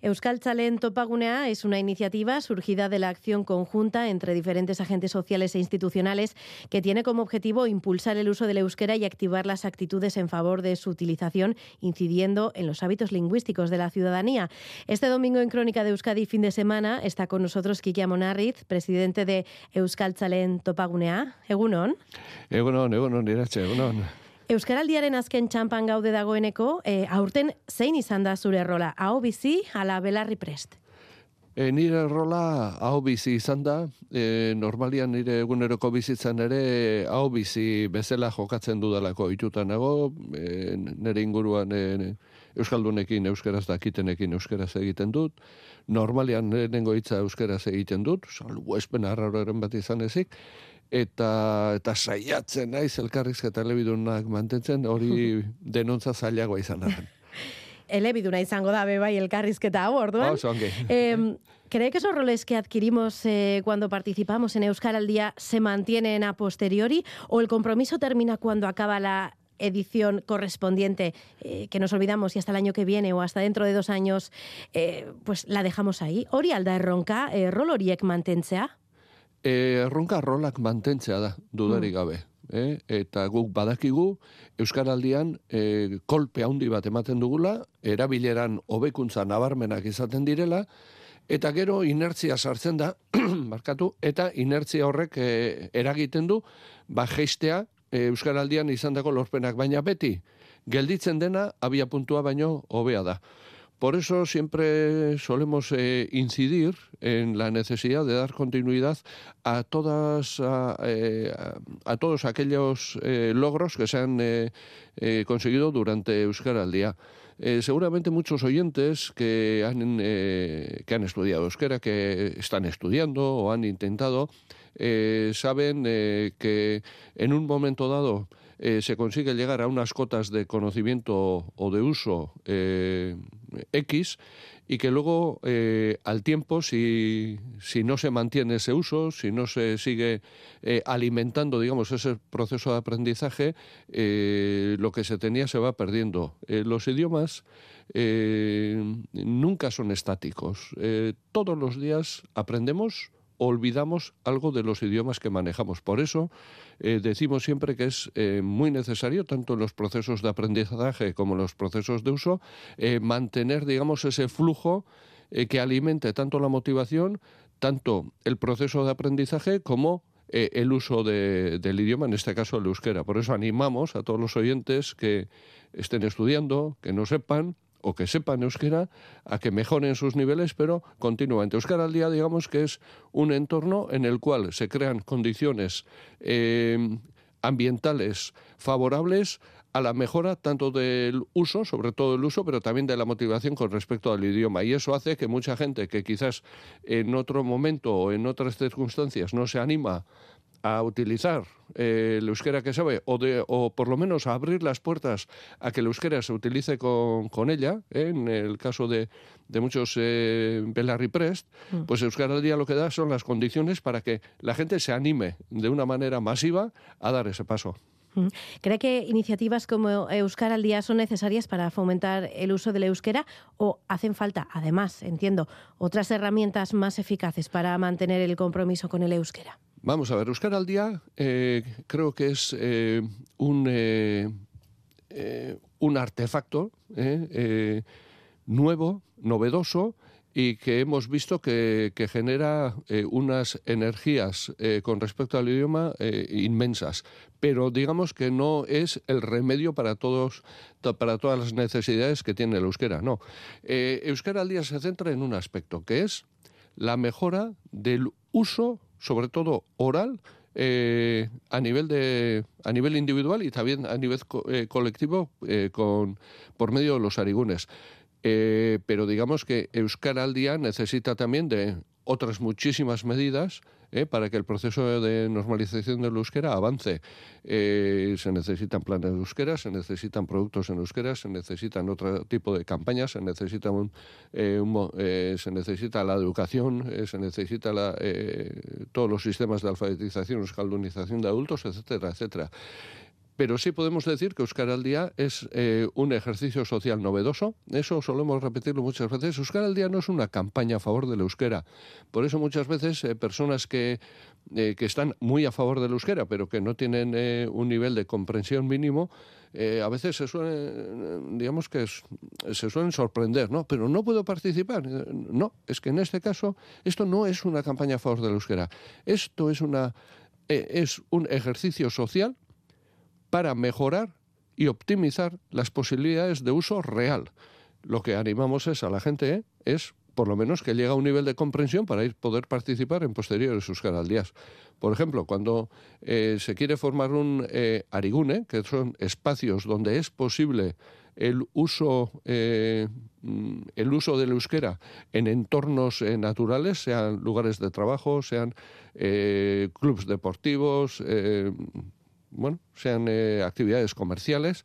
Euskal Chalen Topagunea es una iniciativa surgida de la acción conjunta entre diferentes agentes sociales e institucionales que tiene como objetivo impulsar el uso del euskera y activar las actitudes en favor de su utilización, incidiendo en los hábitos lingüísticos de la ciudadanía. Este domingo en Crónica de Euskadi, fin de semana, está con nosotros Kiki Amonarriz, presidente de Euskal Chalen Topagunea. Egunon. Egunon, egunon, egunon. Euskaraldiaren azken txampan gaude dagoeneko, e, aurten zein izan da zure rola? Hau bizi, ala belarri prest? E, nire rola hau bizi izan da, e, normalian nire eguneroko bizitzan ere hau bizi bezala jokatzen dudalako itutan nago, e, nire inguruan e, Euskaldunekin, Euskaraz dakitenekin Euskaraz egiten dut, normalian nengo hitza Euskaraz egiten dut, salbu espen arraroren bat izan ezik, eta eta saiatzen naiz elkarrizketa elebidunak mantentzen hori denontza zailagoa izan da. elebiduna izango da bai elkarrizketa hau orduan. Oh, eh, ¿Cree que esos roles que adquirimos eh, cuando participamos en Euskal al Día se mantienen a posteriori o el compromiso termina cuando acaba la edición correspondiente eh, que nos olvidamos y hasta el año que viene o hasta dentro de dos años eh, pues la dejamos ahí? Hori alda erronka, eh, rol horiek mantentzea? E, erronka rolak mantentzea da, dudarik mm. gabe. Eh? Eta guk badakigu, Euskaraldian e, kolpe handi bat ematen dugula, erabileran hobekuntza nabarmenak izaten direla, eta gero inertzia sartzen da, markatu, eta inertzia horrek e, eragiten du, ba geistea Euskaraldian izan dago lorpenak, baina beti, gelditzen dena, abia puntua baino hobea da. Por eso siempre solemos eh, incidir en la necesidad de dar continuidad a todas a, eh, todos aquellos eh, logros que se han conseguido durante Euskara al día. seguramente muchos oyentes que han, que han estudiado euskera, que están estudiando o han intentado, saben que en un momento dado eh, se consigue llegar a unas cotas de conocimiento o de uso eh, X y que luego eh, al tiempo, si, si, no se mantiene ese uso, si no se sigue alimentando, digamos, ese proceso de aprendizaje, lo que se tenía se va perdiendo. los idiomas nunca son estáticos. todos los días aprendemos olvidamos algo de los idiomas que manejamos. Por eso eh, decimos siempre que es eh, muy necesario, tanto en los procesos de aprendizaje como en los procesos de uso, eh, mantener, digamos, ese flujo que alimente tanto la motivación, tanto el proceso de aprendizaje como el uso del idioma, en este caso el euskera. Por eso animamos a todos los oyentes que estén estudiando, que no sepan, o que sepan euskera a que mejoren sus niveles, pero continuamente. Euskara al día, digamos que es un entorno en el cual se crean condiciones eh, ambientales favorables a la mejora tanto del uso, sobre todo el uso, pero también de la motivación con respecto al idioma. Y eso hace que mucha gente que quizás en otro momento o en otras circunstancias no se anima a utilizar eh, el euskera que sabe o, de, o por lo menos a abrir las puertas a que el euskera se utilice con, con ella, ¿eh? en el caso de, de muchos eh, Belarri Prest, mm. pues Euskara al día lo que da son las condiciones para que la gente se anime de una manera masiva a dar ese paso. Mm. ¿Cree que iniciativas como Euskara al Día son necesarias para fomentar el uso del euskera o hacen falta, además, entiendo, otras herramientas más eficaces para mantener el compromiso con el euskera? Vamos a ver, Euskara al Día eh, creo que es eh, un, eh, un artefacto nuevo, novedoso, y que hemos visto que, que genera unas energías con respecto al idioma inmensas. Pero digamos que no es el remedio para todos para todas las necesidades que tiene el euskera. No. euskera al día se centra en un aspecto, que es la mejora del uso sobre todo oral, eh, a nivel de a nivel individual y también a nivel eh, colectivo eh, con por medio de los arigunes. pero digamos que Euskara al día necesita también de otras muchísimas medidas ¿eh? para que el proceso de normalización del euskera avance. Eh, se necesitan planes de euskera, se necesitan productos en euskera, se necesitan otro tipo de campañas, se necesita, un, eh, se necesita la educación, se necesita la, todos los sistemas de alfabetización, escaldunización de adultos, etcétera, etcétera. Pero sí podemos decir que Euskara al Día es eh, un ejercicio social novedoso. Eso solemos repetirlo muchas veces. Euskara al Día no es una campaña a favor del euskera. Por eso muchas veces eh, personas que, eh, que están muy a favor del euskera, pero que no tienen un nivel de comprensión mínimo, a veces se suelen, digamos que se suelen sorprender, ¿no? Pero no puedo participar. No, es que en este caso esto no es una campaña a favor del euskera. Esto es una es un ejercicio social para mejorar y optimizar las posibilidades de uso real. Lo que animamos es a la gente ¿eh? es por lo menos que llegue a un nivel de comprensión para ir poder participar en posteriores sus canaldías. Por ejemplo, cuando eh, se quiere formar un eh, arigune, que son espacios donde es posible el uso, mm, el uso del euskera en entornos naturales, sean lugares de trabajo, sean clubes deportivos, bueno, sean eh, actividades comerciales.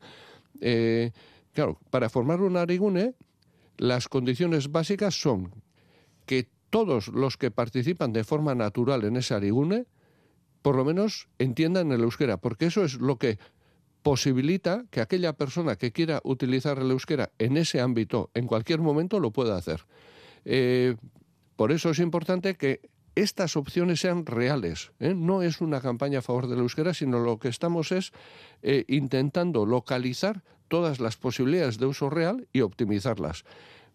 Eh, claro, para formar un arigune, las condiciones básicas son que todos los que participan de forma natural en ese arigune, por lo menos entiendan el euskera, porque eso es lo que posibilita que aquella persona que quiera utilizar el euskera en ese ámbito, en cualquier momento, lo pueda hacer. Eh, por eso es importante que estas opciones sean reales. ¿eh? No es una campaña a favor de la euskera, sino lo que estamos es eh, intentando localizar todas las posibilidades de uso real y optimizarlas.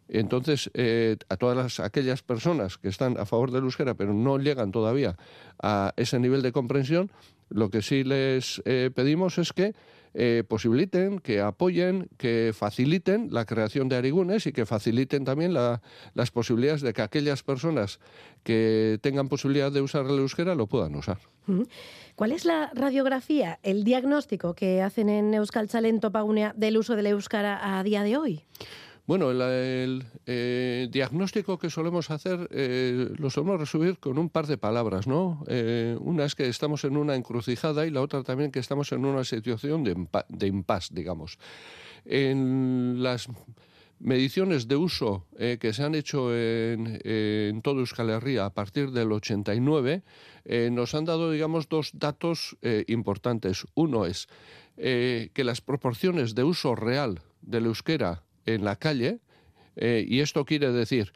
Entonces, eh, a todas aquellas personas que están a favor de la euskera, pero no llegan todavía a ese nivel de comprensión, lo que sí les pedimos es que eh, posibiliten, que apoyen, que faciliten la creación de arigunes y que faciliten también las posibilidades de que aquellas personas que tengan posibilidad de usar el euskera lo puedan usar. ¿Cuál es la radiografía, el diagnóstico que hacen en Euskal Talento Pagunea del uso del euskara a día de hoy? Bueno, el, eh, diagnóstico que solemos hacer eh, lo solemos resumir con un par de palabras, ¿no? Eh, una es que estamos en una encrucijada y la otra también que estamos en una situación de, impasse, digamos. En las mediciones de uso que se han hecho en, en todo Euskal Herria a partir del 89 nos han dado, digamos, dos datos importantes. Uno es que las proporciones de uso real del euskera en la calle, eh, y esto quiere decir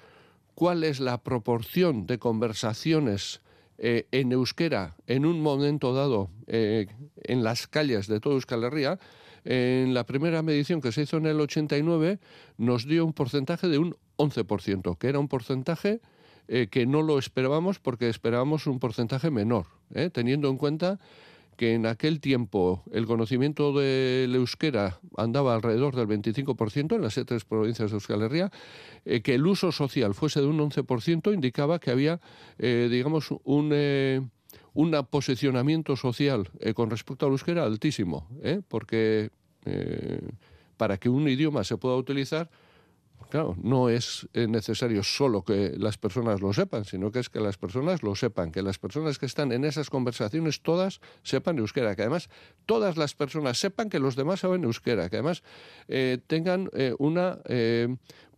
cuál es la proporción de conversaciones eh, en euskera en un momento dado eh, en las calles de toda Euskal Herria, en la primera medición que se hizo en el 89 nos dio un porcentaje de un 11%, que era un porcentaje que no lo esperábamos porque esperábamos un porcentaje menor, teniendo en cuenta que en aquel tiempo el conocimiento del euskera andaba alrededor del 25% en las tres provincias de Euskal Herria, eh, que el uso social fuese de un 11% indicaba que había, eh, digamos, un... Eh, un posicionamiento social con respecto al euskera altísimo, porque para que un idioma se pueda utilizar Claro, no es eh, necesario solo que las personas lo sepan, sino que es que las personas lo sepan, que las personas que están en esas conversaciones todas sepan euskera, que además todas las personas sepan que los demás saben euskera, que además eh, tengan eh, una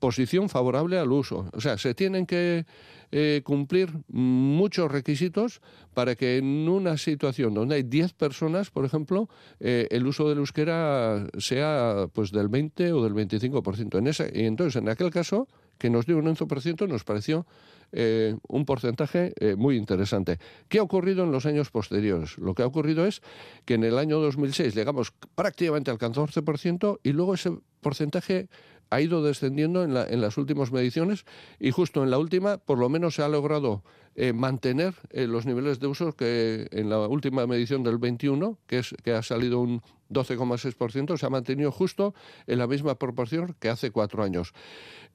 posición favorable al uso. O sea, se tienen que eh, cumplir muchos requisitos para que en una situación donde hay 10 personas, por ejemplo, eh, el uso del euskera sea pues del 20 o del 25%. En ese, y entonces, en aquel caso, que nos dio un 11%, nos pareció eh, un porcentaje muy interesante. ¿Qué ha ocurrido en los años posteriores? Lo que ha ocurrido es que en el año 2006 llegamos prácticamente al 14% y luego ese porcentaje ha ido descendiendo en, la, en, las últimas mediciones y justo en la última por lo menos se ha logrado eh, mantener eh, los niveles de uso que en la última medición del 21, que, es, que ha salido un 12,6%, se ha mantenido justo en la misma proporción que hace cuatro años.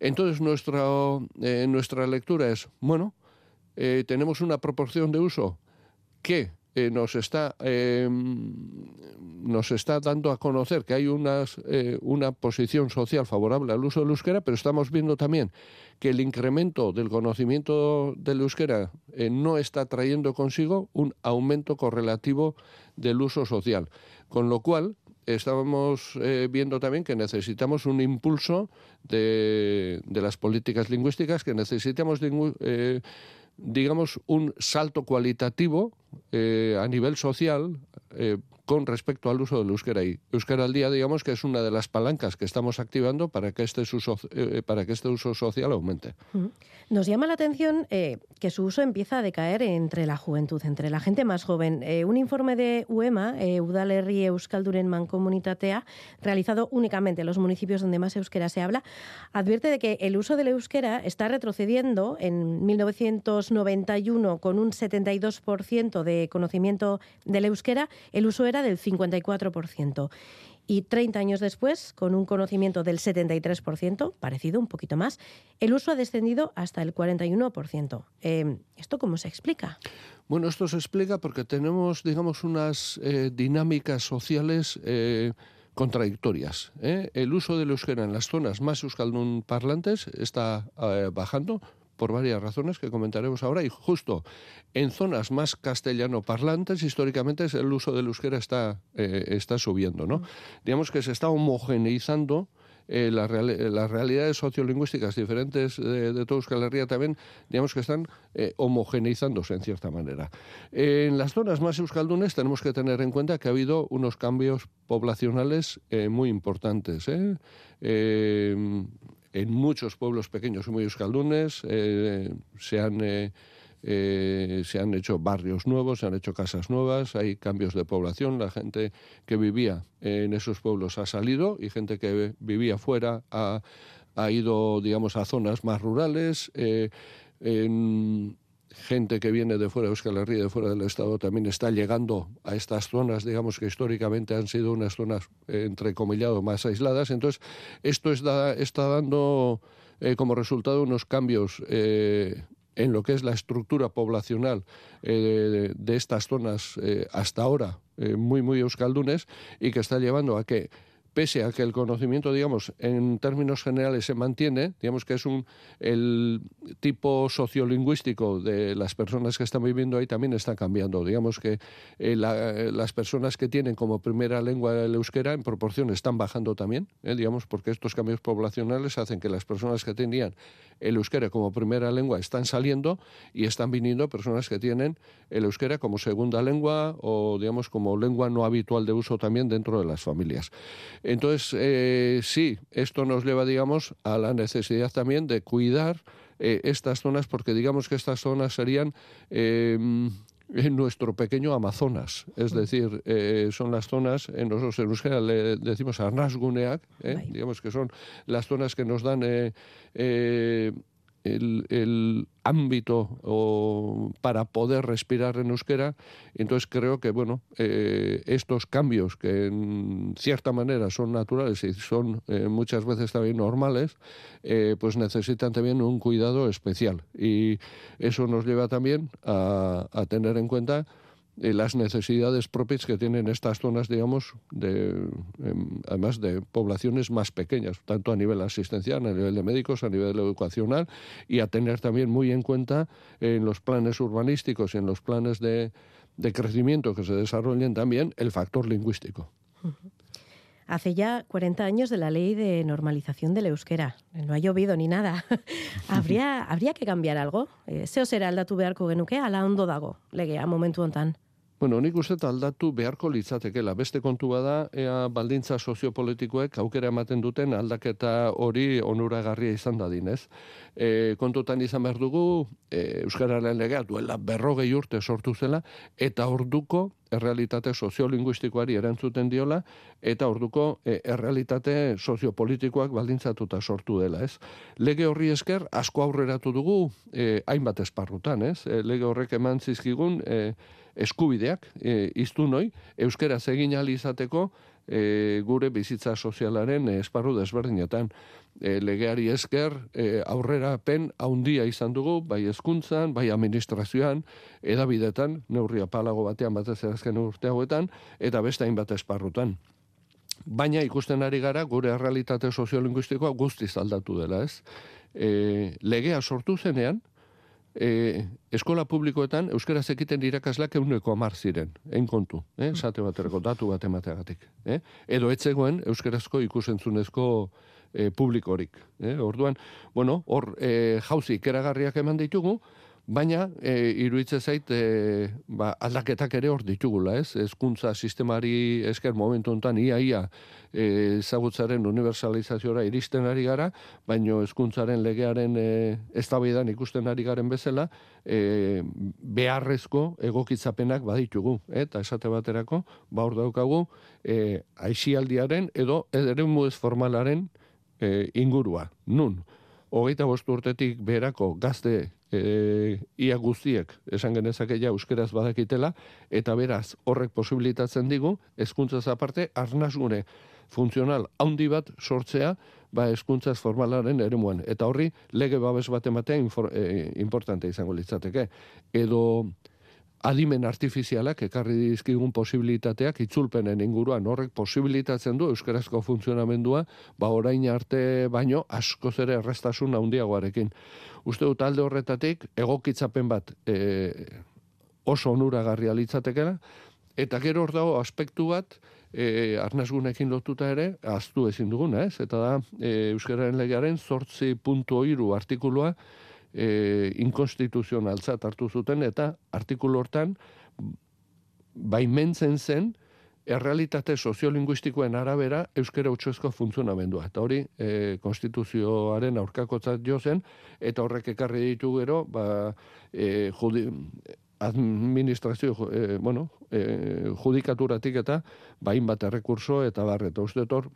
Entonces nuestra, eh, nuestra lectura es, bueno, tenemos una proporción de uso que nos, está, em, nos está dando a conocer que hay eh, una posición social favorable al uso del euskera, pero estamos viendo también que el incremento del conocimiento del euskera eh, no está trayendo consigo un aumento correlativo del uso social. Con lo cual, estamos viendo también que necesitamos un impulso de, de las políticas lingüísticas, que necesitamos, digamos, un salto cualitativo eh, a nivel social eh, con respecto al uso del euskera. Y euskera al día, digamos que es una de las palancas que estamos activando para que este uso, eh, para que este uso social aumente. Nos llama la atención eh, que su uso empieza a decaer entre la juventud, entre la gente más joven. Eh, un informe de UEMA, Udalerri Euskalduren Mancomunitatea, realizado únicamente en los municipios donde más euskera se habla, advierte de que el uso del euskera está retrocediendo en 1991 con un 72% de conocimiento del euskera. El uso era del 54%. Y 30 años después, con un conocimiento del 73%, parecido un poquito más, el uso ha descendido hasta el 41%. Eh, ¿Esto cómo se explica? Bueno, esto se explica porque tenemos, digamos, unas eh, dinámicas sociales eh, contradictorias. El uso del euskera en las zonas más euskaldun parlantes está bajando, por varias razones que comentaremos ahora y justo en zonas más castellano parlantes históricamente el uso del euskera está, eh, está subiendo. ¿no? Mm. Digamos que se está homogeneizando eh, las realidades sociolingüísticas diferentes de, de toda Euskal Herria también, digamos que están eh, homogeneizándose en cierta manera. en las zonas más euskaldunes tenemos que tener en cuenta que ha habido unos cambios poblacionales muy importantes en muchos pueblos pequeños muy euskaldunes eh, se han eh, eh, se han hecho barrios nuevos, se han hecho casas nuevas, hay cambios de población, la gente que vivía en esos pueblos ha salido y gente que vivía fuera ha, ha ido, digamos, a zonas más rurales. Gente que viene de fuera de Euskal Herria, de fuera del Estado, también está llegando a estas zonas, digamos que históricamente han sido unas zonas, eh, entre comillado, más aisladas. Entonces, esto está, dando eh, como resultado unos cambios eh, en lo que es la estructura poblacional de, de, estas zonas hasta ahora muy, muy euskaldunes y que está llevando a que pese a que el conocimiento, digamos, en términos generales se mantiene, digamos que es un el tipo sociolingüístico de las personas que están viviendo ahí también está cambiando. Digamos que eh, las personas que tienen como primera lengua el euskera en proporción están bajando también, eh, digamos, porque estos cambios poblacionales hacen que las personas que tenían el euskera como primera lengua están saliendo y están viniendo personas que tienen el euskera como segunda lengua o, digamos, como lengua no habitual de uso también dentro de las familias. Entonces, eh, sí, esto nos lleva, digamos, a la necesidad también de cuidar eh, estas zonas, porque digamos que estas zonas serían em, en nuestro pequeño Amazonas. Es decir, eh, son las zonas, en nosotros en Euskera le decimos Arnasguneak, digamos que son las zonas que nos dan el, ámbito o para poder respirar en euskera. Entonces creo que bueno eh, estos cambios que en cierta manera son naturales y son eh, muchas veces también normales, eh, pues necesitan también un cuidado especial. Y eso nos lleva también a, a tener en cuenta las necesidades propias que tienen estas zonas, digamos, de, em, además de poblaciones más pequeñas, tanto a nivel asistencial, a nivel de médicos, a nivel educacional, y a tener también muy en cuenta en los planes urbanísticos y en los planes de, de crecimiento que se desarrollen también el factor lingüístico. Hace ya 40 años de la ley de normalización del euskera. No ha llovido ni nada. ¿Habría, ¿Habría que cambiar algo? Eh, zeo zera aldatu beharko genuke, ala ondo dago, legea momentu hontan? Bueno, nik uste aldatu beharko litzatekela. Beste kontua da, ea baldintza soziopolitikoek aukera ematen duten aldaketa hori onuragarria izan da dinez. E, kontutan izan behar dugu, e, Euskararen legea duela berrogei urte sortu zela, eta orduko errealitate soziolinguistikoari erantzuten diola, eta orduko e, errealitate soziopolitikoak baldintzatuta sortu dela, ez? Lege horri esker, asko aurreratu dugu, e, hainbat esparrutan, ez? E, lege horrek eman zizkigun, e, eskubideak e, iztu noi, euskera egin izateko e, gure bizitza sozialaren e, esparru desberdinetan. E, legeari esker e, aurrera pen haundia izan dugu, bai hezkuntzan, bai administrazioan, edabidetan, neurria palago batean batez erazken urte hauetan, eta beste hainbat esparrutan. Baina ikusten ari gara gure realitate soziolinguistikoa guztiz aldatu dela, ez? E, legea sortu zenean, e, eskola publikoetan euskara zekiten irakaslak euneko amar ziren, egin kontu, eh? sate baterako datu bat emateagatik. Eh? Edo etzegoen euskarazko ikusentzunezko e, publikorik. Eh? Orduan, bueno, hor e, jauzi ikeragarriak eman ditugu, Baina, e, iruitze zait, e, ba, aldaketak ere hor ditugula, ez? Ezkuntza sistemari esker momentu enten, ia, ia, e, ezagutzaren universalizaziora iristen ari gara, baino hezkuntzaren legearen e, eztabaidan ikusten ari garen bezala, e, beharrezko egokitzapenak baditugu, eta esate baterako, ba hor daukagu, e, aixialdiaren edo ere formalaren e, ingurua. Nun, hogeita bostu urtetik beherako gazte e, ia guztiek esan genezake ja euskeraz badakitela eta beraz horrek posibilitatzen digu hezkuntzaz aparte arnasgune funtzional handi bat sortzea ba hezkuntzaz formalaren eremuan. Eta horri lege babes bat ematea e, importante izango litzateke. Edo adimen artifizialak ekarri dizkigun posibilitateak itzulpenen inguruan horrek posibilitatzen du euskarazko funtzionamendua ba orain arte baino asko zere errestasun handiagoarekin. Uste dut alde horretatik egokitzapen bat e, oso onuragarria litzatekela eta gero hor dago aspektu bat e, arnazgunekin lotuta ere aztu ezin duguna, ez? Eta da e, euskararen legearen 8.3 artikulua e, inkonstituzionaltzat hartu zuten eta artikulu hortan baimentzen zen errealitate soziolinguistikoen arabera euskera utxoezko funtzionamendua. Eta hori e, konstituzioaren aurkakotzat jo zen, eta horrek ekarri ditu gero, ba, e, judi, administrazio, e, bueno, e, judikaturatik eta bain bat errekurso eta barret. Uste hor,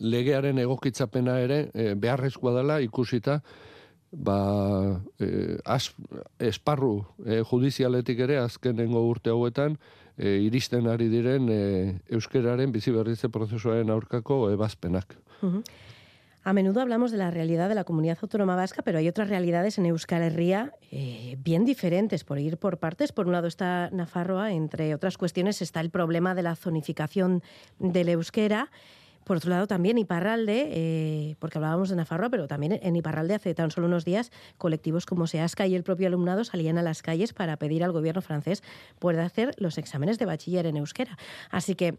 legearen egokitzapena ere e, beharrezkoa dela ikusita ba, e, esparru e, e, e, biziberritze prozesuaren aurkako. A menudo hablamos de la realidad de la comunidad autónoma vasca, pero hay otras realidades en Euskal Herria eh, bien diferentes, por ir por partes. Por un lado está Nafarroa, entre otras cuestiones está el problema de la zonificación del euskera. Por otro lado, también Iparralde, eh, porque hablábamos de Nafarroa, pero también en Iparralde hace tan solo unos días colectivos como Seasca y el propio alumnado salían a las calles para pedir al gobierno francés poder hacer los exámenes de bachiller en euskera. Así que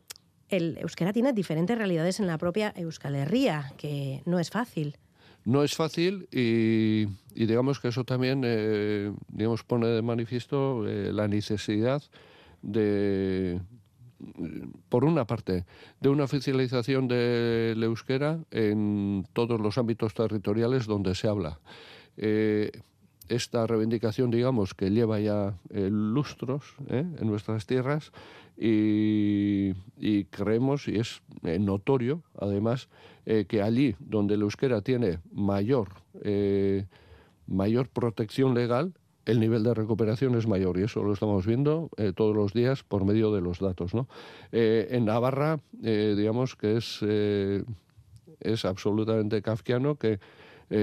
el euskera tiene diferentes realidades en la propia Euskal Herria, que no es fácil. No es fácil y, digamos que eso también eh, digamos, pone de manifiesto eh, la necesidad de, por una parte, de una oficialización del euskera en todos los ámbitos territoriales donde se habla. Eh, esta reivindicación, digamos, que lleva ya eh, lustros eh, en nuestras tierras y, creemos, y es notorio, además, que allí donde el euskera tiene mayor, mayor protección legal, el nivel de recuperación es mayor y eso lo estamos viendo eh, todos los días por medio de los datos. ¿no? Eh, en Navarra, eh, digamos que es, es absolutamente kafkiano que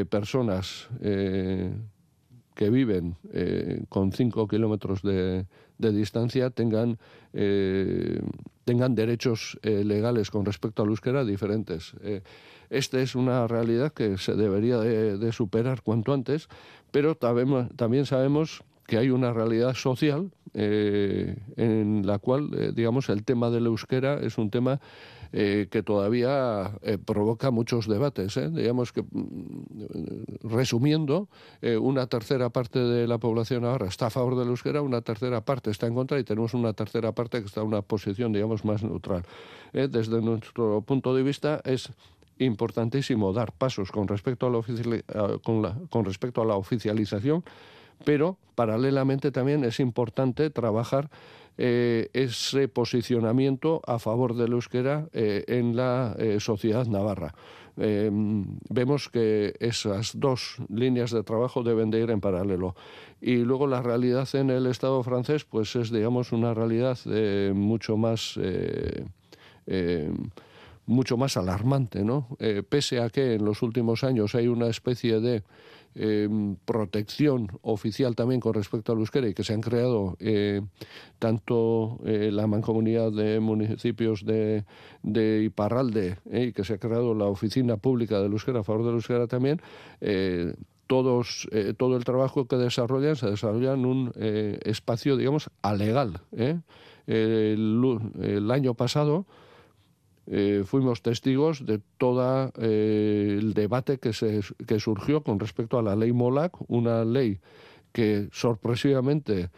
personas que viven con 5 kilómetros de, distancia tengan, tengan derechos legales con respecto al euskera diferentes. Esta es una realidad que se debería de, superar cuanto antes, pero también sabemos que hay una realidad social eh, en la cual, eh, digamos, el tema del euskera es un tema eh, que todavía provoca muchos debates. Digamos que, mm, resumiendo, una tercera parte de la población ahora está a favor del euskera, una tercera parte está en contra y tenemos una tercera parte que está en una posición, digamos, más neutral. desde nuestro punto de vista es importantísimo dar pasos con respecto a la, con, respecto a la oficialización, pero paralelamente también es importante trabajar eh, ese posicionamiento a favor del euskera eh, en la eh, sociedad navarra. vemos que esas dos líneas de trabajo deben de ir en paralelo. Y luego la realidad en el Estado francés, pues es, digamos, una realidad mucho más mucho más alarmante, ¿no? Eh, pese a que en los últimos años hay una especie de em, protección oficial también con respecto al euskera y que se han creado eh, tanto eh, la mancomunidad de municipios de, de Iparralde y que se ha creado la oficina pública del euskera a favor del euskera también, todos, todo el trabajo que desarrollan se desarrolla en un espacio, digamos, alegal. el año pasado eh, fuimos testigos de todo eh, el debate que, se, que surgió con respecto a la ley MOLAC, una ley que sorpresivamente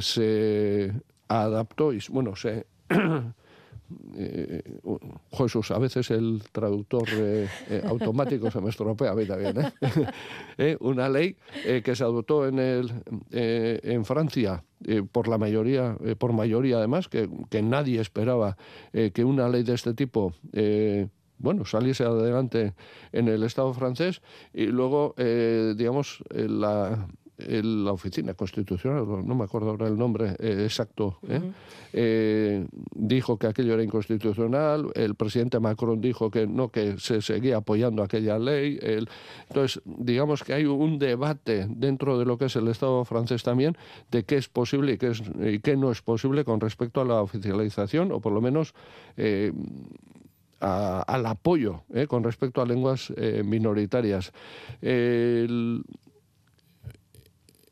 se adaptó y, bueno, se eh, Jesús, a veces el traductor eh, eh, automático se me estropea a mí también. ¿eh? Una ley que se adoptó en, el, en Francia por la mayoría, por mayoría además, que, que nadie esperaba que una ley de este tipo bueno, saliese adelante en el Estado francés y luego, digamos, la, la oficina constitucional, no me acuerdo ahora el nombre eh, exacto, ¿eh? Eh, dijo que aquello era inconstitucional, el presidente Macron dijo que no, que se seguía apoyando aquella ley. entonces, digamos que hay un debate dentro de lo que es el Estado francés también de qué es posible y qué, es, y qué no es posible con respecto a la oficialización, o por lo menos al apoyo con respecto a lenguas minoritarias. El,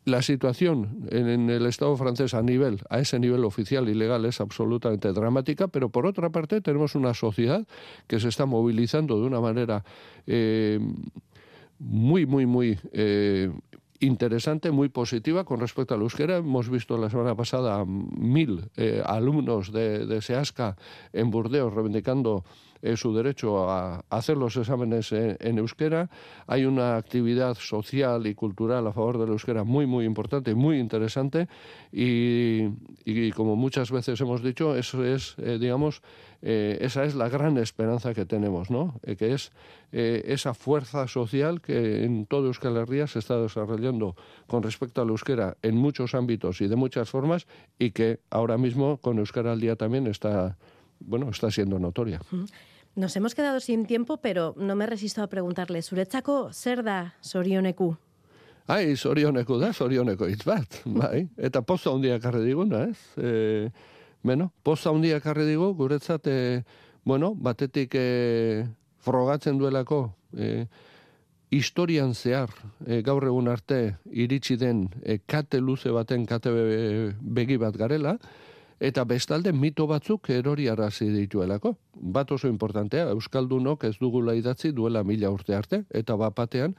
la situación en, el Estado francés a nivel, a ese nivel oficial y legal es absolutamente dramática, pero por otra parte tenemos una sociedad que se está movilizando de una manera eh, muy, muy, muy eh, interesante, muy positiva con respecto al euskera. Hemos visto la semana pasada mil eh, alumnos de, de SEASCA en Burdeos reivindicando eh, su derecho a, hacer los exámenes en, euskera. Hay una actividad social y cultural a favor del euskera muy, muy importante, muy interesante y, como muchas veces hemos dicho, eso es, eh, digamos, eh, esa es la gran esperanza que tenemos, ¿no? que es esa fuerza social que en todo Euskal Herria se está desarrollando con respecto al euskera en muchos ámbitos y de muchas formas y que ahora mismo con Euskera al día también está bueno, está siendo notoria. Nos hemos quedado sin tiempo, pero no me resisto a preguntarle, zuretzako zer da sorioneku? Ai, sorioneku da, sorioneko hitz bat, bai. Eta posta handia karri diguna, ez? E, bueno, posta handia karri digu, guretzat, e, bueno, batetik e, frogatzen duelako, e, historian zehar, e, gaur egun arte, iritsi den e, kate luze baten kate begi bat garela, eta bestalde mito batzuk erori arazi dituelako. Bat oso importantea, Euskaldunok ez dugula idatzi duela mila urte arte, eta bapatean,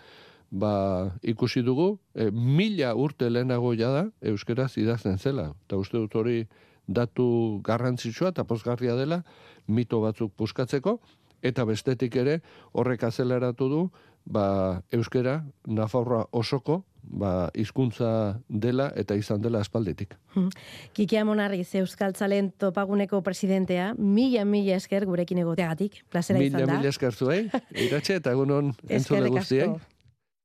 ba, ikusi dugu, e, mila urte lehenago da Euskaraz idazten zela. Eta uste dut hori datu garrantzitsua eta pozgarria dela mito batzuk puskatzeko, eta bestetik ere horrek azeleratu du, ba, Euskara, Nafarroa osoko, ba, izkuntza dela eta izan dela espaldetik. Kiki Amonarriz, Euskal Tzalen topaguneko presidentea, mila, mila esker gurekin egoteagatik. Plazera izan da. Mila, mila esker zuei, iratxe eta egunon entzule guztiei.